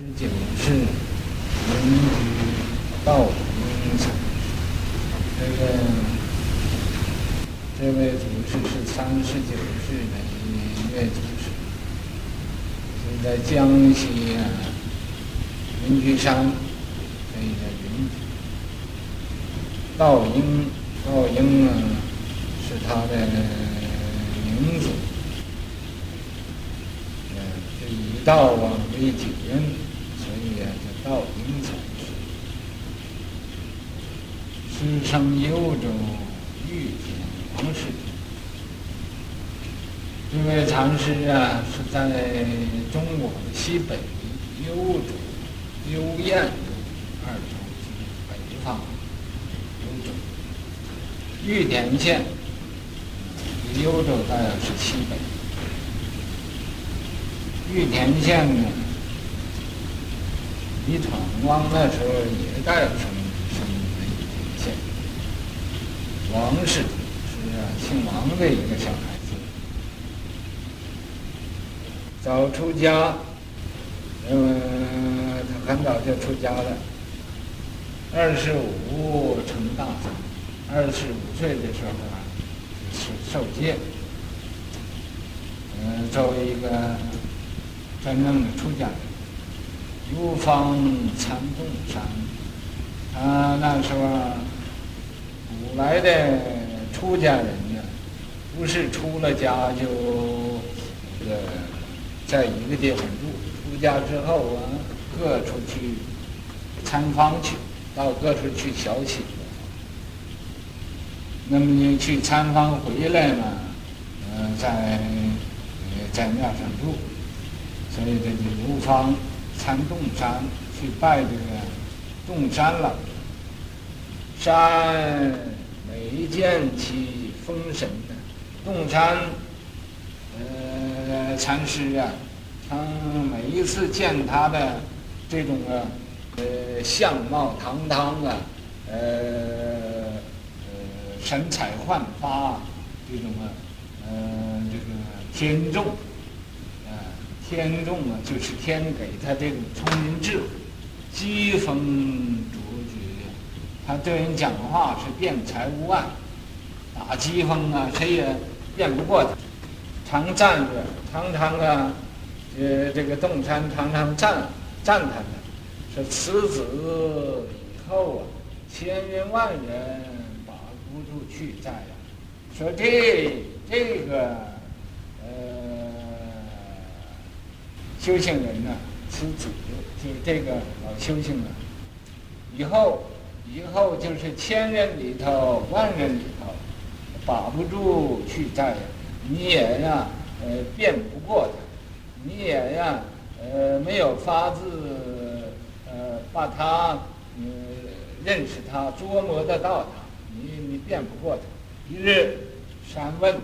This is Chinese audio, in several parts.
十九世云居道英禅，这个这位祖师是三十九世的一位祖师，是在江西啊云居山这个云居道英道英啊是他的名字，嗯，这以道啊为己任。道应禅师，生幽州玉田王氏。这位禅师啊，是在中国的西北幽州、幽燕州二州北方幽州玉田县，幽州大概是西北。玉田县呢？李闯王那时候也在生生在玉田县，王氏是，姓王的一个小孩子，早出家，嗯，他很早就出家了，二十五成大僧，二十五岁的时候啊，是受戒，嗯，作为一个真正的出家人。游访禅洞山，啊那时候，来的出家人呢，不是出了家就这个在一个地方住，出家之后啊，各处去参访去，到各处去学习。那么你去参访回来嘛，呃，在在庙上住，所以这就如方。参洞山去拜这个洞山了，山每见其风神的洞山，呃，禅师啊，他每一次见他的这种啊，呃，相貌堂堂啊，呃，呃，神采焕发，这种啊，呃，这个天众。啊天众啊，就是天给他这种聪明智慧，机锋。他对人讲话是辩才无碍，打机锋啊，谁也辩不过他。常站着，常常啊，呃，这个洞山常常赞赞叹他，说此子以后啊，千人万人把不住去在呀。说这这个呃。修行人呢，此子就这个老修行人，以后以后就是千人里头、万人里头，把不住去哉，你也呀，呃，辩不过他，你也呀，呃，没有法子，呃，把他，呃，认识他、琢磨得到他，你你辩不过他。一日，山问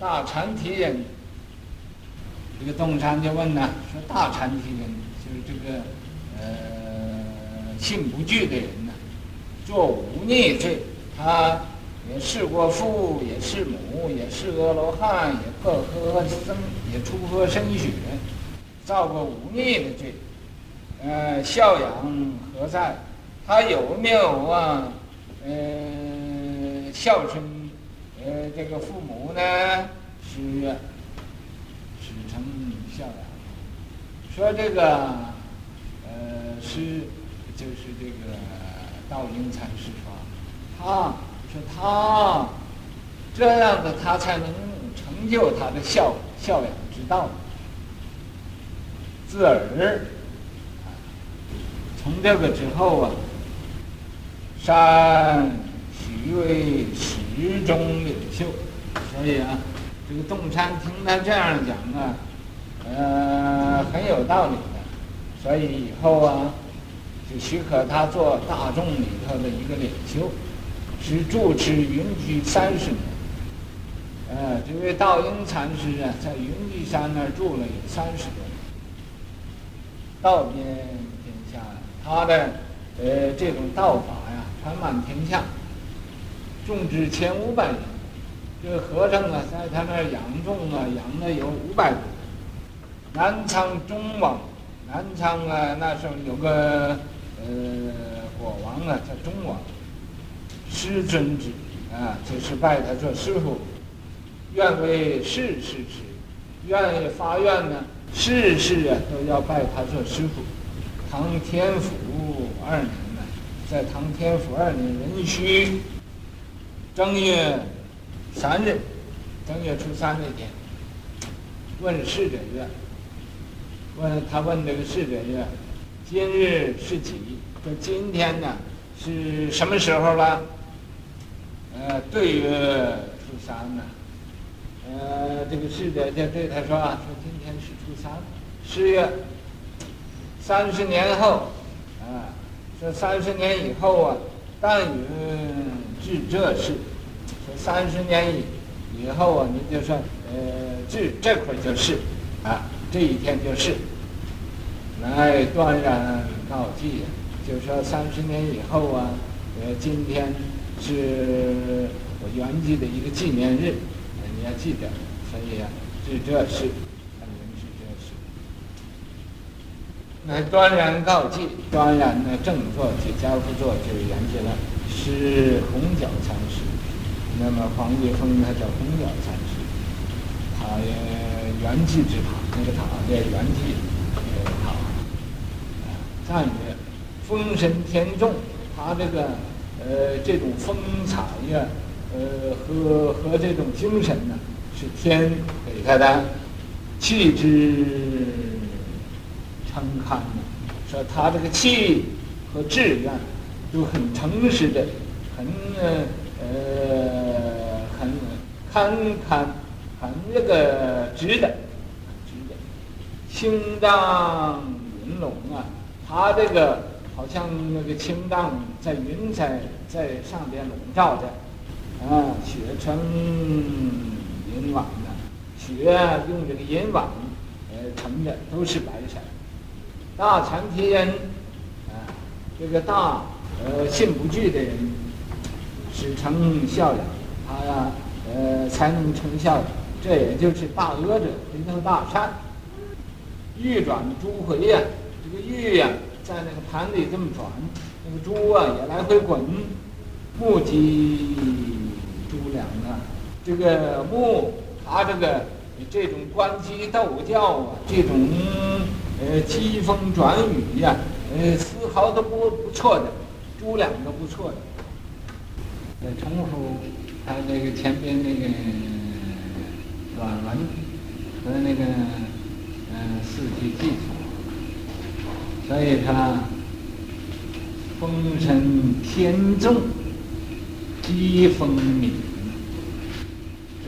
大禅提人。这个东山就问呢，说大禅提人就是这个呃信不具的人呢，做忤逆罪，他也是过父，也是母，也是阿罗汉，也破和僧，也出和身血，造过忤逆的罪，呃，孝养何在？他有没有啊？呃，孝顺呃这个父母呢？是啊是成。孝养，说这个，呃，是就是这个道应禅师说，他说他这样的他才能成就他的孝孝养之道。自尔，从这个之后啊，山许为始终领袖，所以啊，这个洞山听他这样讲啊。呃，很有道理的，所以以后啊，许可他做大众里头的一个领袖，是住持云居三十年。呃，这位道英禅师啊，在云居山那儿住了有三十多年，道遍天下，他的呃这种道法呀，传满天下，众之千五百人，这个和尚啊，在他那儿养众啊，养了有五百多人。南昌中王，南昌啊，那时候有个呃国王啊，叫中王，师尊之啊，就是拜他做师傅，愿为世世持，愿意发愿呢，世世啊都要拜他做师傅。唐天福二年呢，在唐天福二年壬戌正月三日，正月初三那天，问侍者曰。问他问这个侍者曰：“今日是几？说今天呢是什么时候了？”呃，对曰：“初三呢。”呃，这个侍者就对他说：“啊说今天是初三，十月三十年后，啊，说三十年以后啊，但云至这事，说三十年以以后啊，你就说呃至这块就是，啊。”这一天就是，来断然告祭，就说三十年以后啊，呃，今天是我圆寂的一个纪念日，你要记得，所以啊，是这事，看人是这事。那断然告祭，断然呢正坐就交付坐就圆寂了，是红脚禅师。那么黄玉峰他叫红脚禅师，他也圆寂之塔。那个塔叫圆寂塔，赞曰：风神天众，他这个呃这种风采呀，呃和和这种精神呢，是天给他的，气质诚堪的，说他这个气和志愿都很诚实的，很呃很堪堪很那个值得。值得青藏云龙啊，他这个好像那个青荡在云彩在上边笼罩着，啊，雪成银网的，雪用这个银网呃盛的都是白色。大禅提人啊，这个大呃信不具的人，使成孝养，他呀呃才能成孝养，这也就是大阿者回头大善。玉转珠回呀，这个玉呀，在那个盘里这么转，那个珠啊也来回滚。木鸡珠梁啊，这个木，它这个这种关机斗教啊，这种呃机风转雨呀，呃丝毫都不不错的，珠梁都不错的。呃重复它那个前边那个短文和那个嗯。四句偈，所以他风神天重，机风敏，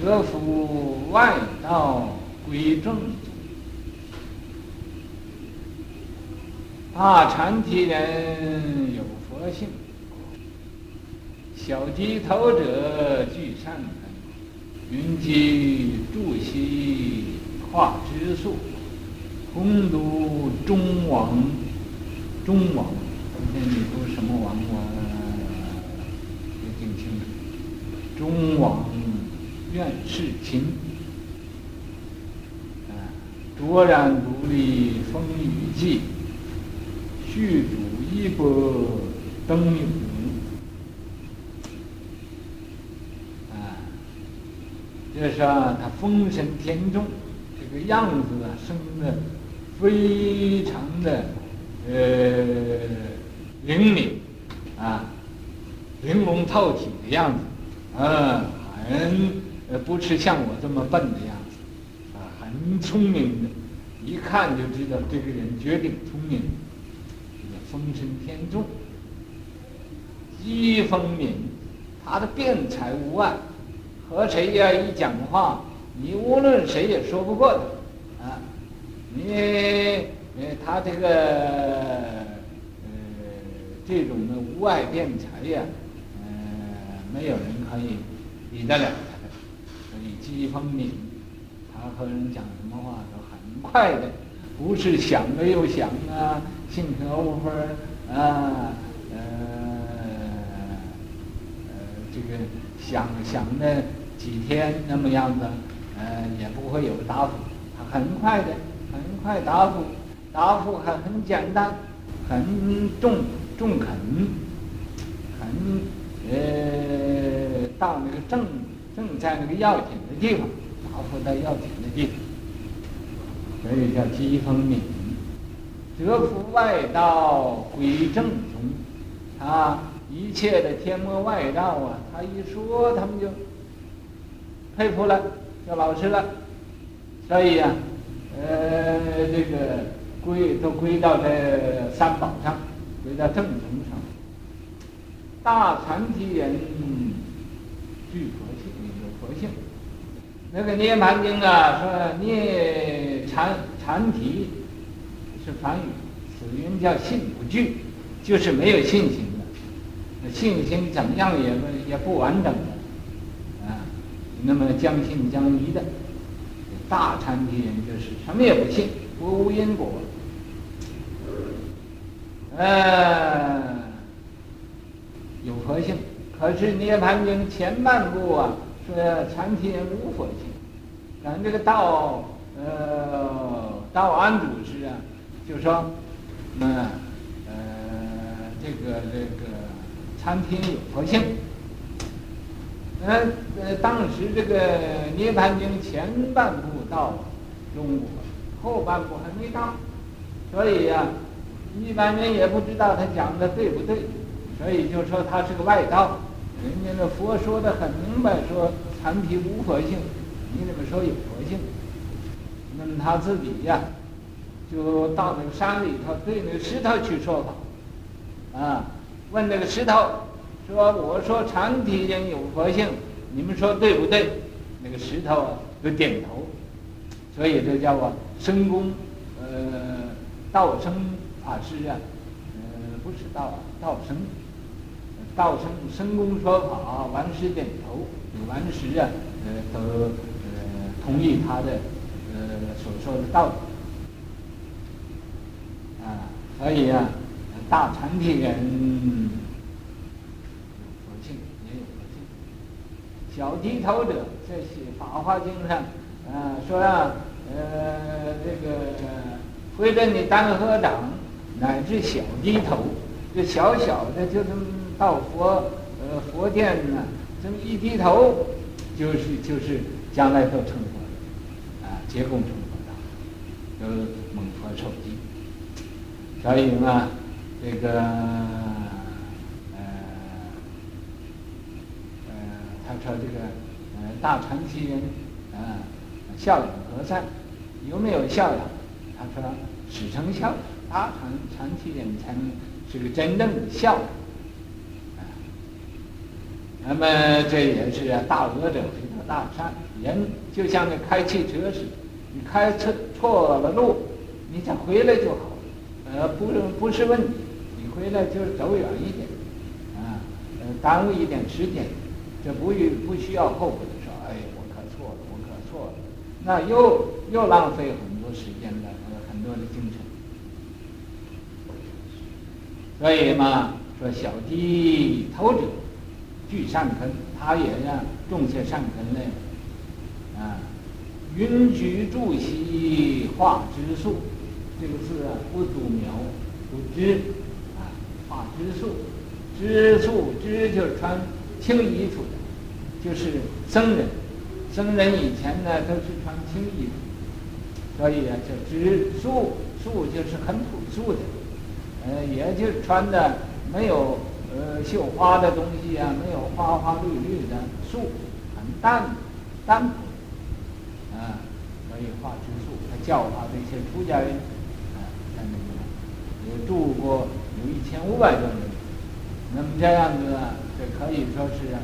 蛰伏外道归正。大禅提人有佛性，小鸡头者具善根，云集住息化之术。攻读中王，中王，那你说什么王？我也挺清楚。中王愿世亲，啊，卓然独立风雨际，续主衣钵登永，啊，就是说他风神天重，这个样子啊，生的。非常的呃灵敏啊，玲珑透体的样子，啊，很呃不是像我这么笨的样子，啊，很聪明的，一看就知道这个人绝顶聪明，这个风神天重，机锋敏，他的辩才无碍，和谁呀一讲话，你无论谁也说不过他。啊你因为，他这个呃这种的无碍辩才呀，呃，没有人可以比得了他的。所以机锋敏，他和人讲什么话都很快的，不是想了又想啊，信口胡诌啊，呃呃这个想想了几天那么样子，呃也不会有答复，他很快的。很快答复，答复还很简单，很中中肯，很呃到那个正正在那个要紧的地方，答复到要紧的地方，所以叫机锋敏。折伏外道归正宗，啊，一切的天魔外道啊，他一说他们就佩服了，就老实了，所以呀、啊，呃，这个归都归到这三宝上，归到正宗上。大禅提人具佛性，有佛性。那个涅槃经啊，说涅禅禅提。是梵语，此云叫信不具，就是没有信心的，信心怎么样也也不完整的，啊，那么将信将疑的，大禅提人就是什么也不信，不无因果，呃，有佛性，可是涅槃经前半部啊，说禅天无佛性，咱这个道，呃，道安祖师啊。就说，嗯，呃，这个这个禅天有佛性，呃呃，当时这个《涅槃经》前半部到中国，后半部还没到，所以呀、啊，一般人也不知道他讲的对不对，所以就说他是个外道。人家那佛说的很明白，说禅提无佛性，你怎么说有佛性？那么他自己呀。就到那个山里头，对那个石头去说法，啊，问那个石头，说我说禅提人有佛性，你们说对不对？那个石头啊，就点头，所以这叫我僧公，呃，道生法师啊，呃，不是道道生，道生生公说法，王师点头，王师啊，呃，都呃同意他的呃所说的道理。啊所以啊，大禅体人有佛性，也有佛性。小低头者，在写《法华经》上，啊，说啊，呃，这个回来你当和尚，乃至小低头，这小小的就这么到佛，呃，佛殿呢，这么一低头，就是就是将来都成佛了，啊，结共成佛了，都蒙佛受记。所以嘛，这个呃呃，他说这个呃大禅提人啊，孝养和善，有没有孝养？他说始成孝，大禅禅提人才能是个真正的孝。那么这也是大恶者回头大善，人就像那开汽车似的，你开车错了路，你再回来就好。呃，不是不是问题，你回来就是走远一点，啊，呃，耽误一点时间，这不需不需要后悔的说，哎，我可错了，我可错了，那又又浪费很多时间了，很多的精神。所以嘛，说小低头者具善根，他也让种些善根来，啊，云居住兮化之术。这个字啊，不读苗，读枝，啊，化之术，知术知就是穿青衣服的，就是僧人，僧人以前呢都是穿青衣服，所以啊叫知术，术就是很朴素的，呃，也就穿的没有呃绣花的东西啊，没有花花绿绿的素，很淡淡朴，啊，所以化之素，他教化这些出家人。啊，在那个也住过有一千五百多人，那么这样子啊，这可以说是啊，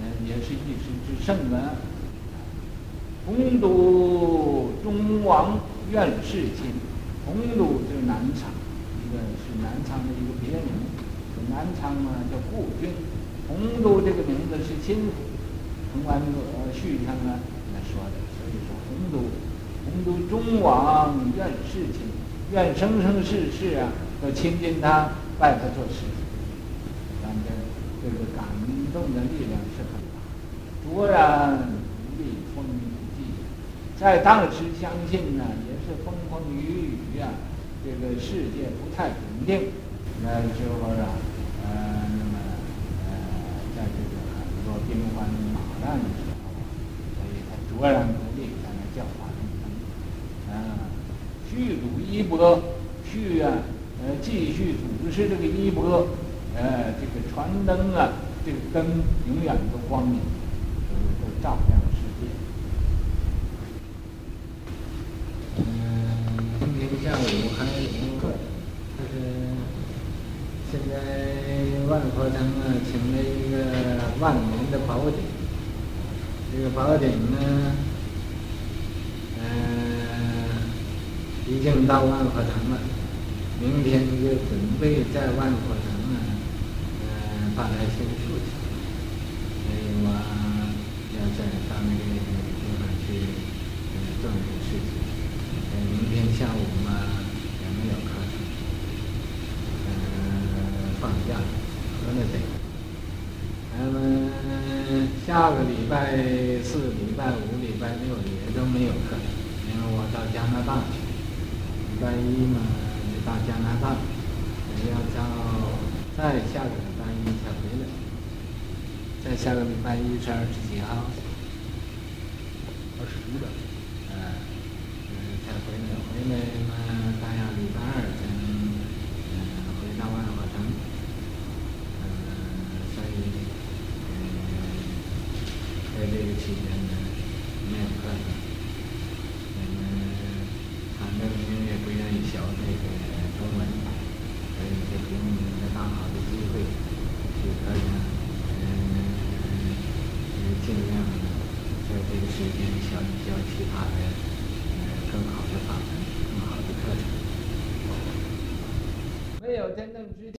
嗯，也是一时之盛啊。洪都中王院士亲，洪都就是南昌，是南昌的一个别名。南昌嘛叫故郡，洪都这个名字是亲属，从完呃序上呢来说的，所以说洪都，洪都中王愿世亲。愿生生世世啊，都亲近他，拜他做师父。反正这个感动的力量是很大，卓然不历风云际。在当时相信呢，也是风风雨雨啊，这个世界不太稳定，那时候啊，呃，那么呃，在这个很多兵荒马乱的时候，所以他卓然独立，在那叫法轮功。啊，续祖衣钵，续啊，呃，继续祖师这个衣钵，呃，这个传灯啊，这个灯永远都光明，都都照亮世界。嗯，今天下午还有一个，就是现在万佛堂啊，请了一个万年的宝鼎，这个宝鼎呢，嗯、已经到万佛堂了，明天就准备在万佛堂啊，嗯、呃，把它修复去。所以我要在到那个地方去，呃，做一个事情。呃，明天下午嘛也没有课程，嗯、呃，放假，喝了点。那么下个礼拜四、礼拜五、礼拜六也都没有课，因为我到加拿大去。礼拜一嘛就到加拿大，也要到再下个礼拜一才回来。再下个礼拜一是二十几号？二十一的。嗯，嗯，才回来。回来嘛，大约礼拜二才能嗯回到万佛堂。嗯，所以嗯，在这个期间呢，